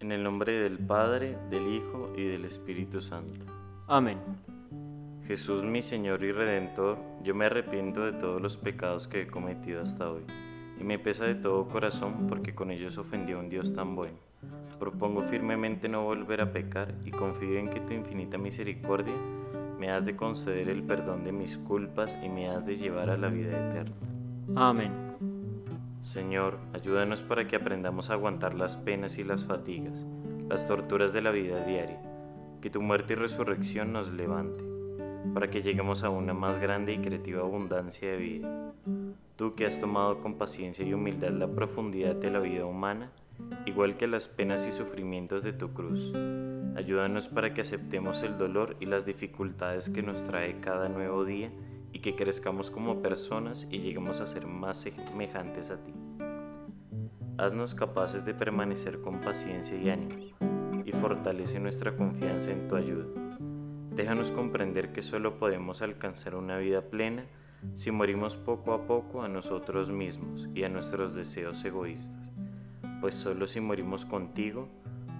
En el nombre del Padre, del Hijo y del Espíritu Santo. Amén. Jesús mi Señor y Redentor, yo me arrepiento de todos los pecados que he cometido hasta hoy, y me pesa de todo corazón porque con ellos ofendí a un Dios tan bueno. Propongo firmemente no volver a pecar y confío en que tu infinita misericordia me has de conceder el perdón de mis culpas y me has de llevar a la vida eterna. Amén. Señor, ayúdanos para que aprendamos a aguantar las penas y las fatigas, las torturas de la vida diaria, que tu muerte y resurrección nos levante, para que lleguemos a una más grande y creativa abundancia de vida. Tú que has tomado con paciencia y humildad la profundidad de la vida humana, igual que las penas y sufrimientos de tu cruz. Ayúdanos para que aceptemos el dolor y las dificultades que nos trae cada nuevo día y que crezcamos como personas y lleguemos a ser más semejantes a ti. Haznos capaces de permanecer con paciencia y ánimo y fortalece nuestra confianza en tu ayuda. Déjanos comprender que solo podemos alcanzar una vida plena si morimos poco a poco a nosotros mismos y a nuestros deseos egoístas pues solo si morimos contigo,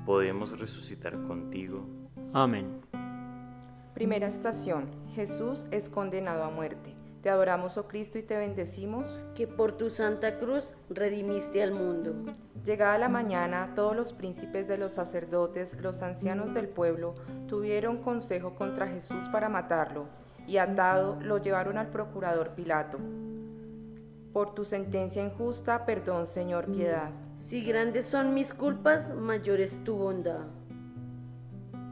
podemos resucitar contigo. Amén. Primera estación. Jesús es condenado a muerte. Te adoramos, oh Cristo, y te bendecimos. Que por tu santa cruz redimiste al mundo. Llegada la mañana, todos los príncipes de los sacerdotes, los ancianos del pueblo, tuvieron consejo contra Jesús para matarlo, y atado lo llevaron al procurador Pilato. Por tu sentencia injusta, perdón, Señor, piedad. Si grandes son mis culpas, mayor es tu bondad.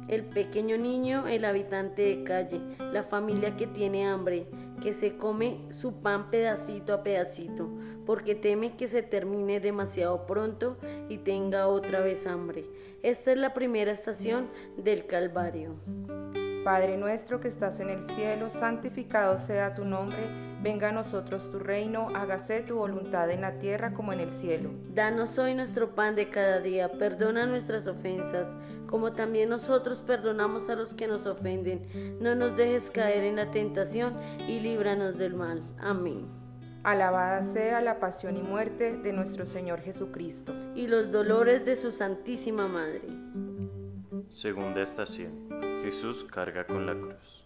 El pequeño niño, el habitante de calle, la familia que tiene hambre, que se come su pan pedacito a pedacito, porque teme que se termine demasiado pronto y tenga otra vez hambre. Esta es la primera estación del Calvario. Padre nuestro que estás en el cielo, santificado sea tu nombre, venga a nosotros tu reino, hágase tu voluntad en la tierra como en el cielo. Danos hoy nuestro pan de cada día, perdona nuestras ofensas, como también nosotros perdonamos a los que nos ofenden. No nos dejes caer en la tentación y líbranos del mal. Amén. Alabada sea la pasión y muerte de nuestro Señor Jesucristo. Y los dolores de su Santísima Madre. Segunda estación. Jesús carga con la cruz.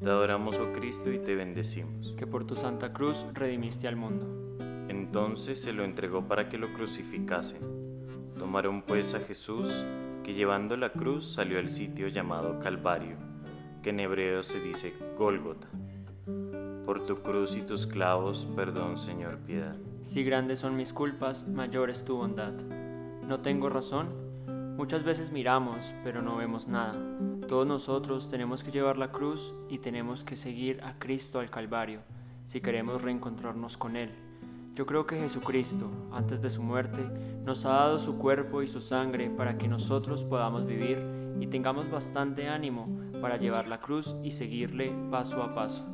Te adoramos, oh Cristo, y te bendecimos. Que por tu santa cruz redimiste al mundo. Entonces se lo entregó para que lo crucificasen. Tomaron pues a Jesús, que llevando la cruz salió al sitio llamado Calvario, que en hebreo se dice Gólgota. Por tu cruz y tus clavos, perdón, Señor, piedad. Si grandes son mis culpas, mayor es tu bondad. No tengo razón Muchas veces miramos, pero no vemos nada. Todos nosotros tenemos que llevar la cruz y tenemos que seguir a Cristo al Calvario si queremos reencontrarnos con Él. Yo creo que Jesucristo, antes de su muerte, nos ha dado su cuerpo y su sangre para que nosotros podamos vivir y tengamos bastante ánimo para llevar la cruz y seguirle paso a paso.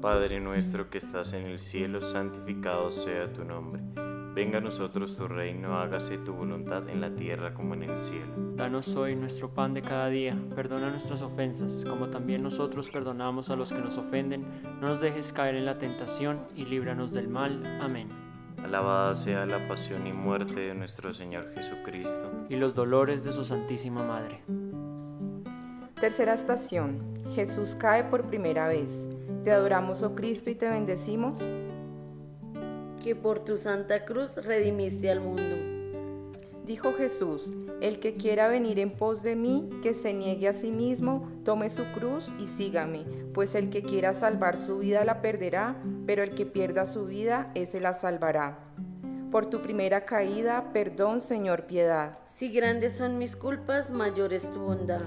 Padre nuestro que estás en el cielo, santificado sea tu nombre Venga a nosotros tu reino, hágase tu voluntad en la tierra como en el cielo. Danos hoy nuestro pan de cada día, perdona nuestras ofensas, como también nosotros perdonamos a los que nos ofenden. No nos dejes caer en la tentación y líbranos del mal. Amén. Alabada sea la pasión y muerte de nuestro Señor Jesucristo. Y los dolores de su Santísima Madre. Tercera estación. Jesús cae por primera vez. Te adoramos, oh Cristo, y te bendecimos que por tu santa cruz redimiste al mundo. Dijo Jesús, el que quiera venir en pos de mí, que se niegue a sí mismo, tome su cruz y sígame, pues el que quiera salvar su vida la perderá, pero el que pierda su vida, ese la salvará. Por tu primera caída, perdón, Señor, piedad. Si grandes son mis culpas, mayor es tu bondad.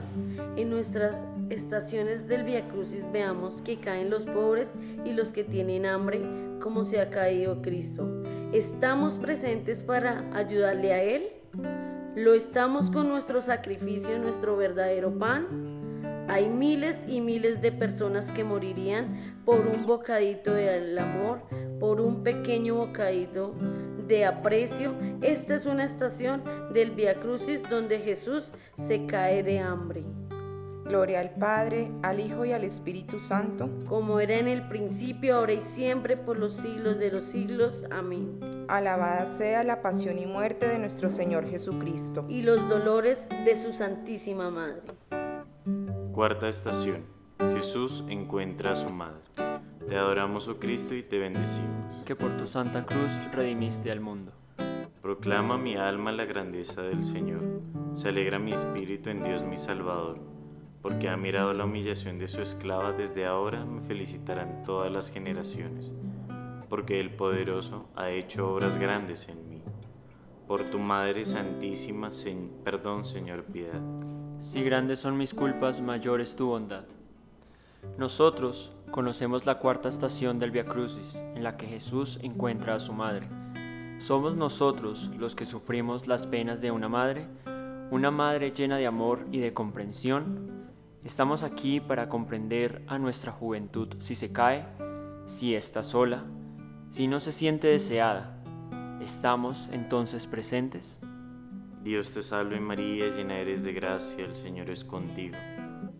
En nuestras estaciones del Via Crucis veamos que caen los pobres y los que tienen hambre, como se ha caído Cristo. ¿Estamos presentes para ayudarle a Él? ¿Lo estamos con nuestro sacrificio, nuestro verdadero pan? Hay miles y miles de personas que morirían por un bocadito del amor, por un pequeño bocadito de aprecio. Esta es una estación del Via Crucis donde Jesús se cae de hambre. Gloria al Padre, al Hijo y al Espíritu Santo, como era en el principio, ahora y siempre, por los siglos de los siglos. Amén. Alabada sea la pasión y muerte de nuestro Señor Jesucristo. Y los dolores de su Santísima Madre. Cuarta estación. Jesús encuentra a su madre. Te adoramos, oh Cristo, y te bendecimos. Que por tu santa cruz redimiste al mundo. Proclama mi alma la grandeza del Señor. Se alegra mi espíritu en Dios mi Salvador porque ha mirado la humillación de su esclava, desde ahora me felicitarán todas las generaciones, porque el poderoso ha hecho obras grandes en mí. Por tu Madre Santísima, perdón, Señor, piedad. Si grandes son mis culpas, mayor es tu bondad. Nosotros conocemos la cuarta estación del Via Crucis, en la que Jesús encuentra a su madre. Somos nosotros los que sufrimos las penas de una madre, una madre llena de amor y de comprensión, Estamos aquí para comprender a nuestra juventud si se cae, si está sola, si no se siente deseada. ¿Estamos entonces presentes? Dios te salve María, llena eres de gracia, el Señor es contigo.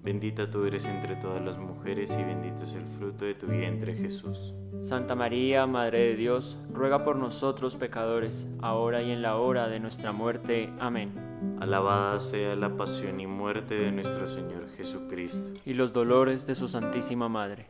Bendita tú eres entre todas las mujeres y bendito es el fruto de tu vientre Jesús. Santa María, Madre de Dios, ruega por nosotros pecadores, ahora y en la hora de nuestra muerte. Amén. Alabada sea la pasión y muerte de nuestro Señor Jesucristo. Y los dolores de su Santísima Madre.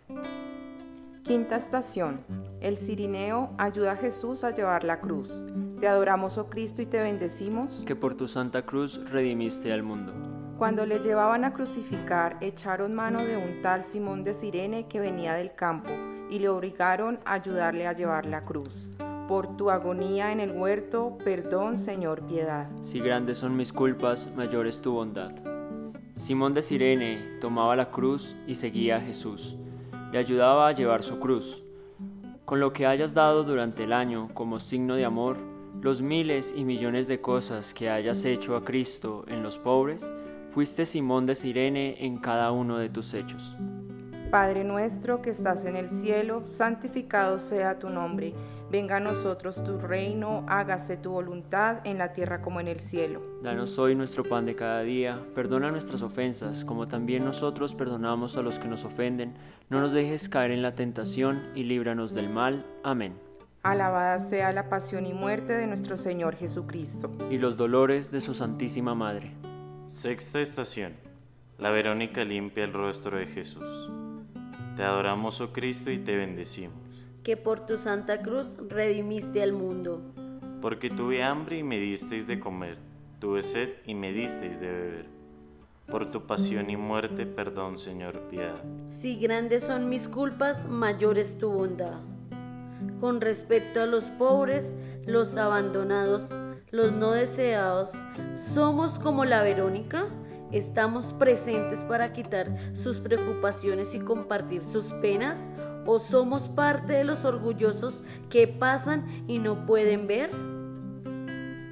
Quinta estación. El Cirineo ayuda a Jesús a llevar la cruz. Te adoramos, oh Cristo, y te bendecimos. Que por tu santa cruz redimiste al mundo. Cuando le llevaban a crucificar, echaron mano de un tal Simón de Sirene que venía del campo y le obligaron a ayudarle a llevar la cruz. Por tu agonía en el huerto, perdón, Señor, piedad. Si grandes son mis culpas, mayor es tu bondad. Simón de Sirene tomaba la cruz y seguía a Jesús. Le ayudaba a llevar su cruz. Con lo que hayas dado durante el año como signo de amor, los miles y millones de cosas que hayas hecho a Cristo en los pobres, fuiste Simón de Sirene en cada uno de tus hechos. Padre nuestro que estás en el cielo, santificado sea tu nombre Venga a nosotros tu reino, hágase tu voluntad en la tierra como en el cielo. Danos hoy nuestro pan de cada día, perdona nuestras ofensas, como también nosotros perdonamos a los que nos ofenden. No nos dejes caer en la tentación y líbranos del mal. Amén. Alabada sea la pasión y muerte de nuestro Señor Jesucristo. Y los dolores de su Santísima Madre. Sexta estación. La Verónica limpia el rostro de Jesús. Te adoramos, oh Cristo, y te bendecimos que por tu santa cruz redimiste al mundo. Porque tuve hambre y me disteis de comer, tuve sed y me disteis de beber. Por tu pasión y muerte, perdón, Señor, piedad. Si grandes son mis culpas, mayor es tu bondad. Con respecto a los pobres, los abandonados, los no deseados, somos como la Verónica, estamos presentes para quitar sus preocupaciones y compartir sus penas ¿O somos parte de los orgullosos que pasan y no pueden ver?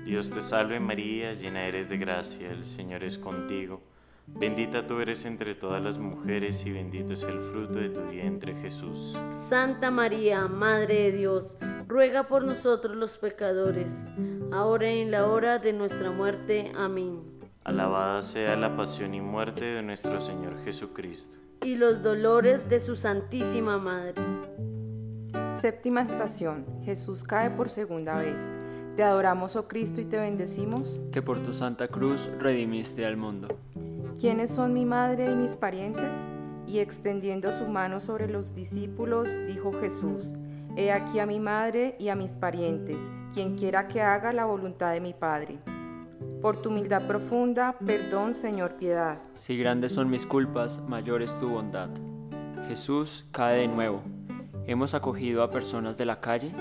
Dios te salve María, llena eres de gracia, el Señor es contigo. Bendita tú eres entre todas las mujeres y bendito es el fruto de tu vientre Jesús. Santa María, Madre de Dios, ruega por nosotros los pecadores, ahora y en la hora de nuestra muerte. Amén. Alabada sea la pasión y muerte de nuestro Señor Jesucristo y los dolores de su Santísima Madre. Séptima estación. Jesús cae por segunda vez. Te adoramos, oh Cristo, y te bendecimos. Que por tu santa cruz redimiste al mundo. ¿Quiénes son mi madre y mis parientes? Y extendiendo su mano sobre los discípulos, dijo Jesús, He aquí a mi madre y a mis parientes, quien quiera que haga la voluntad de mi Padre. Por tu humildad profunda, perdón, Señor, piedad. Si grandes son mis culpas, mayor es tu bondad. Jesús cae de nuevo. ¿Hemos acogido a personas de la calle?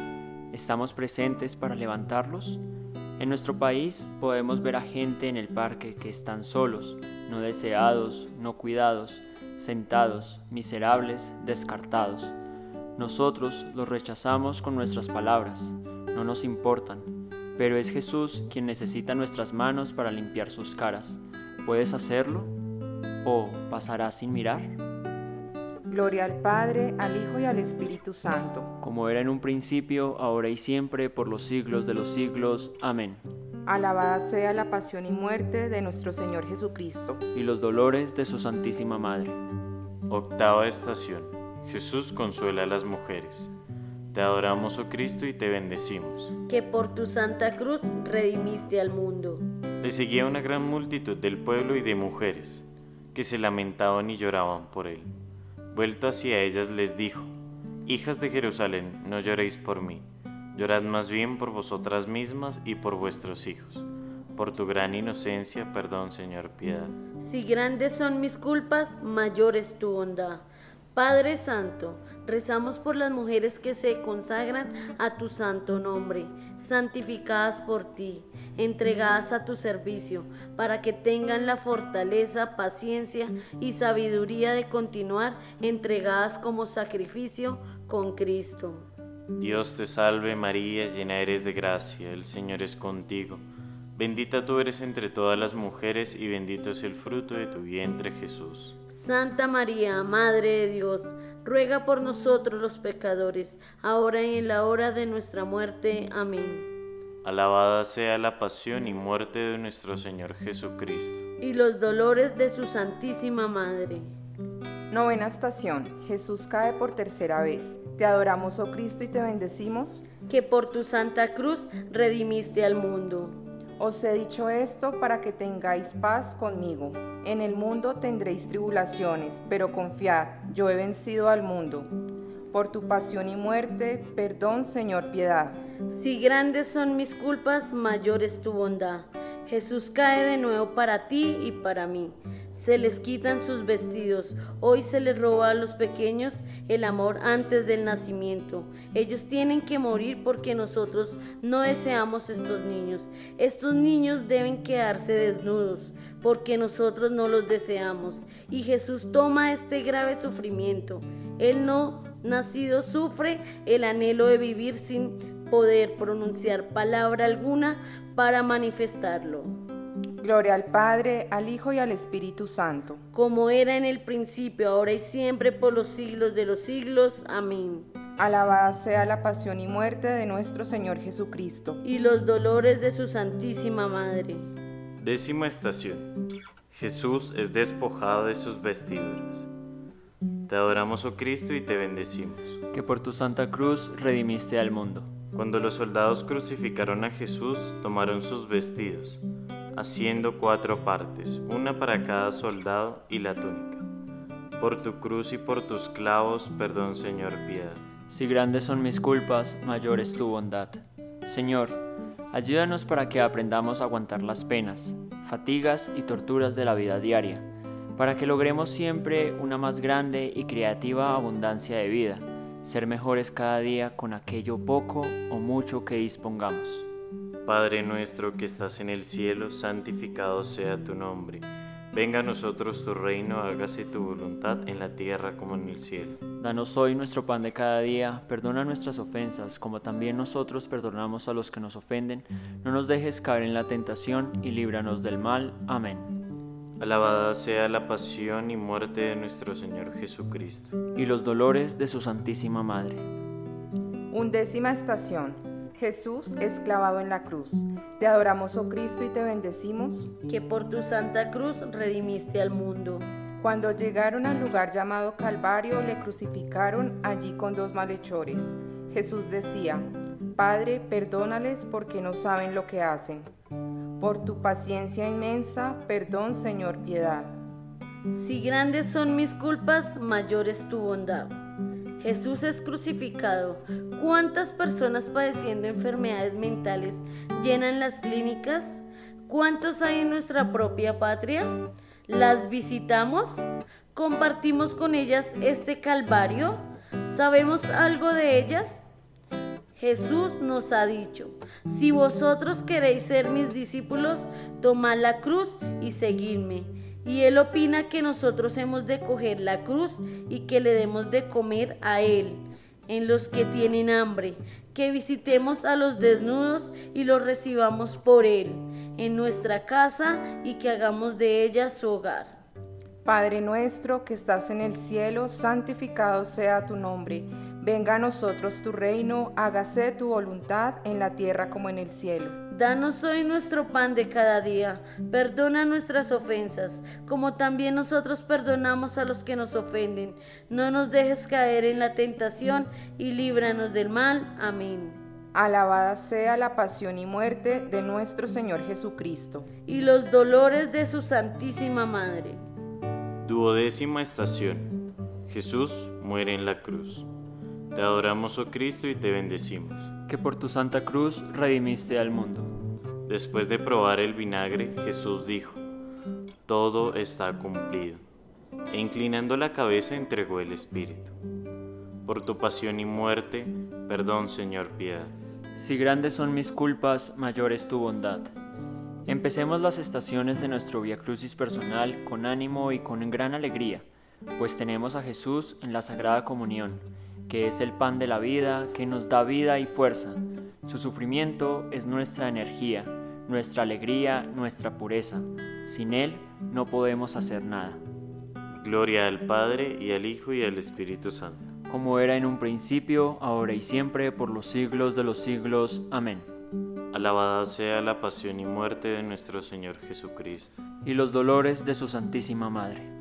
¿Estamos presentes para levantarlos? En nuestro país podemos ver a gente en el parque que están solos, no deseados, no cuidados, sentados, miserables, descartados. Nosotros los rechazamos con nuestras palabras, no nos importan, pero es Jesús quien necesita nuestras manos para limpiar sus caras. ¿Puedes hacerlo? ¿O pasarás sin mirar? Gloria al Padre, al Hijo y al Espíritu Santo. Como era en un principio, ahora y siempre, por los siglos de los siglos. Amén. Alabada sea la pasión y muerte de nuestro Señor Jesucristo. y los dolores de su Santísima Madre. Octava estación. Jesús consuela a las mujeres. Te adoramos, oh Cristo, y te bendecimos. que por tu santa cruz redimiste al mundo. Le seguía una gran multitud del pueblo y de mujeres, que se lamentaban y lloraban por él. Vuelto hacia ellas les dijo, Hijas de Jerusalén, no lloréis por mí, llorad más bien por vosotras mismas y por vuestros hijos. Por tu gran inocencia, perdón, Señor, piedad. Si grandes son mis culpas, mayor es tu bondad. Padre Santo, rezamos por las mujeres que se consagran a tu santo nombre, santificadas por ti, entregadas a tu servicio, para que tengan la fortaleza, paciencia y sabiduría de continuar entregadas como sacrificio con Cristo. Dios te salve María, llena eres de gracia, el Señor es contigo. Bendita tú eres entre todas las mujeres y bendito es el fruto de tu vientre Jesús. Santa María, Madre de Dios, ruega por nosotros los pecadores, ahora y en la hora de nuestra muerte. Amén. Alabada sea la pasión y muerte de nuestro Señor Jesucristo. Y los dolores de su Santísima Madre. Novena estación. Jesús cae por tercera vez. Te adoramos, oh Cristo, y te bendecimos. que por tu santa cruz redimiste al mundo. Os he dicho esto para que tengáis paz conmigo. En el mundo tendréis tribulaciones, pero confiad, yo he vencido al mundo. Por tu pasión y muerte, perdón, Señor, piedad. Si grandes son mis culpas, mayor es tu bondad. Jesús cae de nuevo para ti y para mí. Se les quitan sus vestidos. Hoy se les roba a los pequeños el amor antes del nacimiento. Ellos tienen que morir porque nosotros no deseamos estos niños. Estos niños deben quedarse desnudos porque nosotros no los deseamos. Y Jesús toma este grave sufrimiento. Él no nacido sufre el anhelo de vivir sin poder pronunciar palabra alguna para manifestarlo, Gloria al Padre, al Hijo y al Espíritu Santo. como era en el principio, ahora y siempre, por los siglos de los siglos. Amén. Alabada sea la pasión y muerte de nuestro Señor Jesucristo. Y los dolores de su Santísima Madre. Décima estación. Jesús es despojado de sus vestiduras. Te adoramos, oh Cristo, y te bendecimos. que por tu santa cruz redimiste al mundo. Cuando los soldados crucificaron a Jesús, tomaron sus vestidos, haciendo cuatro partes, una para cada soldado y la túnica. Por tu cruz y por tus clavos, perdón Señor, piedad. Si grandes son mis culpas, mayor es tu bondad. Señor, ayúdanos para que aprendamos a aguantar las penas, fatigas y torturas de la vida diaria, para que logremos siempre una más grande y creativa abundancia de vida, ser mejores cada día con aquello poco o mucho que dispongamos. Padre nuestro que estás en el cielo, santificado sea tu nombre. Venga a nosotros tu reino, hágase tu voluntad en la tierra como en el cielo. Danos hoy nuestro pan de cada día, perdona nuestras ofensas, como también nosotros perdonamos a los que nos ofenden. No nos dejes caer en la tentación y líbranos del mal. Amén. Alabada sea la pasión y muerte de nuestro Señor Jesucristo. Y los dolores de su Santísima Madre. Undécima estación. Jesús es clavado en la cruz. Te adoramos, oh Cristo, y te bendecimos. que por tu santa cruz redimiste al mundo. Cuando llegaron al lugar llamado Calvario, le crucificaron allí con dos malhechores. Jesús decía, Padre, perdónales porque no saben lo que hacen. Por tu paciencia inmensa, perdón, Señor, piedad. Si grandes son mis culpas, mayor es tu bondad. Jesús es crucificado. ¿Cuántas personas padeciendo enfermedades mentales llenan las clínicas? ¿Cuántos hay en nuestra propia patria? ¿Las visitamos? ¿Compartimos con ellas este calvario? ¿Sabemos algo de ellas? Jesús nos ha dicho, si vosotros queréis ser mis discípulos, tomad la cruz y seguidme. Y Él opina que nosotros hemos de coger la cruz y que le demos de comer a Él, en los que tienen hambre, que visitemos a los desnudos y los recibamos por Él, en nuestra casa y que hagamos de ella su hogar. Padre nuestro que estás en el cielo, santificado sea tu nombre. Venga a nosotros tu reino, hágase tu voluntad en la tierra como en el cielo. Danos hoy nuestro pan de cada día. Perdona nuestras ofensas, como también nosotros perdonamos a los que nos ofenden. No nos dejes caer en la tentación y líbranos del mal. Amén. Alabada sea la pasión y muerte de nuestro Señor Jesucristo. Y los dolores de su Santísima Madre. Duodécima estación. Jesús muere en la cruz. Te adoramos, oh Cristo, y te bendecimos que por tu santa cruz redimiste al mundo. Después de probar el vinagre, Jesús dijo, todo está cumplido, e inclinando la cabeza entregó el Espíritu. Por tu pasión y muerte, perdón, Señor, piedad. Si grandes son mis culpas, mayor es tu bondad. Empecemos las estaciones de nuestro Via Crucis personal con ánimo y con gran alegría, pues tenemos a Jesús en la Sagrada Comunión que es el pan de la vida, que nos da vida y fuerza. Su sufrimiento es nuestra energía, nuestra alegría, nuestra pureza. Sin Él no podemos hacer nada. Gloria al Padre y al Hijo y al Espíritu Santo. Como era en un principio, ahora y siempre, por los siglos de los siglos. Amén. Alabada sea la pasión y muerte de nuestro Señor Jesucristo. Y los dolores de su Santísima Madre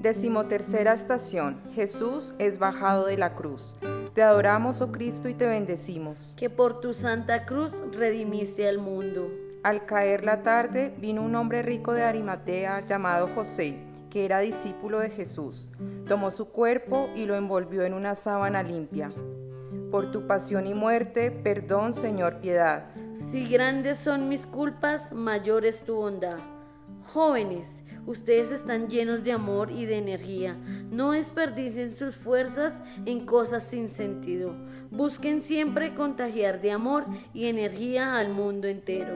Decimotercera estación. Jesús es bajado de la cruz. Te adoramos, oh Cristo, y te bendecimos. Que por tu santa cruz redimiste al mundo. Al caer la tarde vino un hombre rico de Arimatea llamado José, que era discípulo de Jesús. Tomó su cuerpo y lo envolvió en una sábana limpia. Por tu pasión y muerte, perdón, Señor, piedad. Si grandes son mis culpas, mayor es tu bondad. Jóvenes, Ustedes están llenos de amor y de energía. No desperdicien sus fuerzas en cosas sin sentido. Busquen siempre contagiar de amor y energía al mundo entero.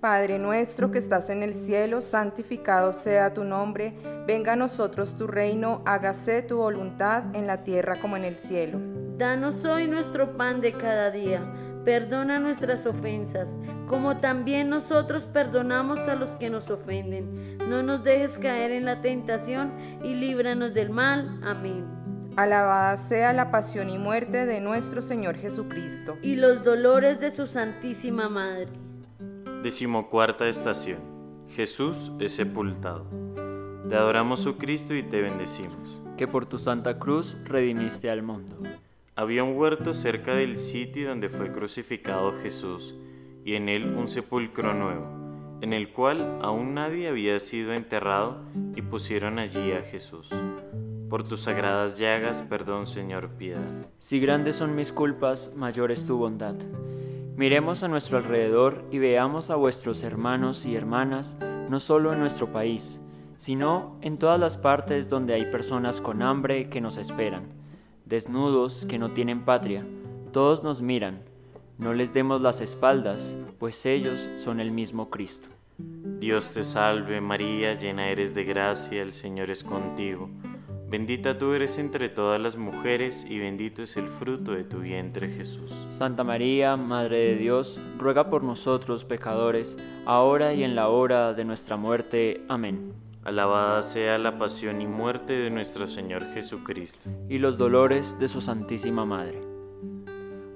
Padre nuestro que estás en el cielo, santificado sea tu nombre. Venga a nosotros tu reino, hágase tu voluntad en la tierra como en el cielo. Danos hoy nuestro pan de cada día Perdona nuestras ofensas, como también nosotros perdonamos a los que nos ofenden. No nos dejes caer en la tentación y líbranos del mal. Amén. Alabada sea la pasión y muerte de nuestro Señor Jesucristo. Y los dolores de su Santísima Madre. Decimocuarta estación. Jesús es sepultado. Te adoramos, oh Cristo, y te bendecimos. Que por tu santa cruz redimiste al mundo. Había un huerto cerca del sitio donde fue crucificado Jesús, y en él un sepulcro nuevo, en el cual aún nadie había sido enterrado, y pusieron allí a Jesús. Por tus sagradas llagas, perdón, Señor, piedad. Si grandes son mis culpas, mayor es tu bondad. Miremos a nuestro alrededor y veamos a vuestros hermanos y hermanas, no solo en nuestro país, sino en todas las partes donde hay personas con hambre que nos esperan desnudos que no tienen patria, todos nos miran, no les demos las espaldas, pues ellos son el mismo Cristo. Dios te salve María, llena eres de gracia, el Señor es contigo. Bendita tú eres entre todas las mujeres y bendito es el fruto de tu vientre Jesús. Santa María, Madre de Dios, ruega por nosotros pecadores, ahora y en la hora de nuestra muerte. Amén. Alabada sea la pasión y muerte de nuestro Señor Jesucristo. Y los dolores de su Santísima Madre.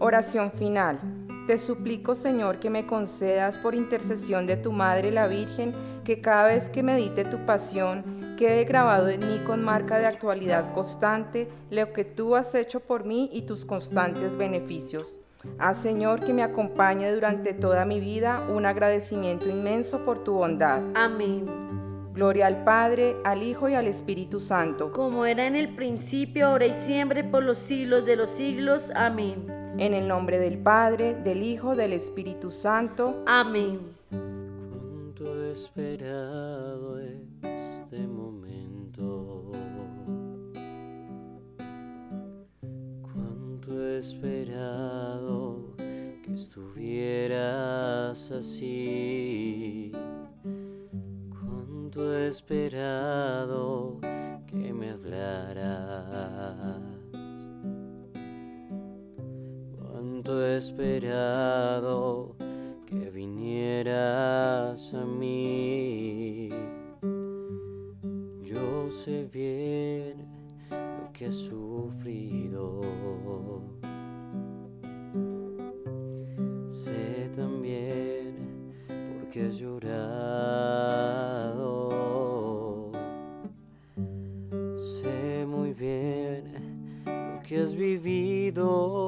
Oración final. Te suplico, Señor, que me concedas por intercesión de tu Madre la Virgen, que cada vez que medite tu pasión, quede grabado en mí con marca de actualidad constante lo que tú has hecho por mí y tus constantes beneficios. Haz, Señor, que me acompañe durante toda mi vida un agradecimiento inmenso por tu bondad. Amén. Gloria al Padre, al Hijo y al Espíritu Santo. Como era en el principio, ahora y siempre, por los siglos de los siglos. Amén. En el nombre del Padre, del Hijo, del Espíritu Santo. Amén. Cuánto esperado este momento. Cuánto esperado que estuvieras así esperado que me hablaras. Esperado que vinieras a mí. Yo sé bien lo que has sufrido. Sé también lado. Sé muy bien lo que has vivido,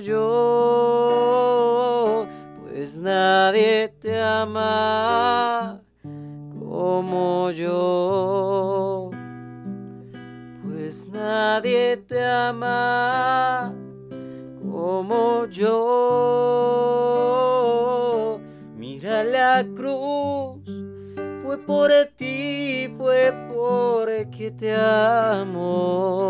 yo, pues nadie te ama como yo, pues nadie te ama como yo. Mira la cruz, fue por ti, fue porque te amo.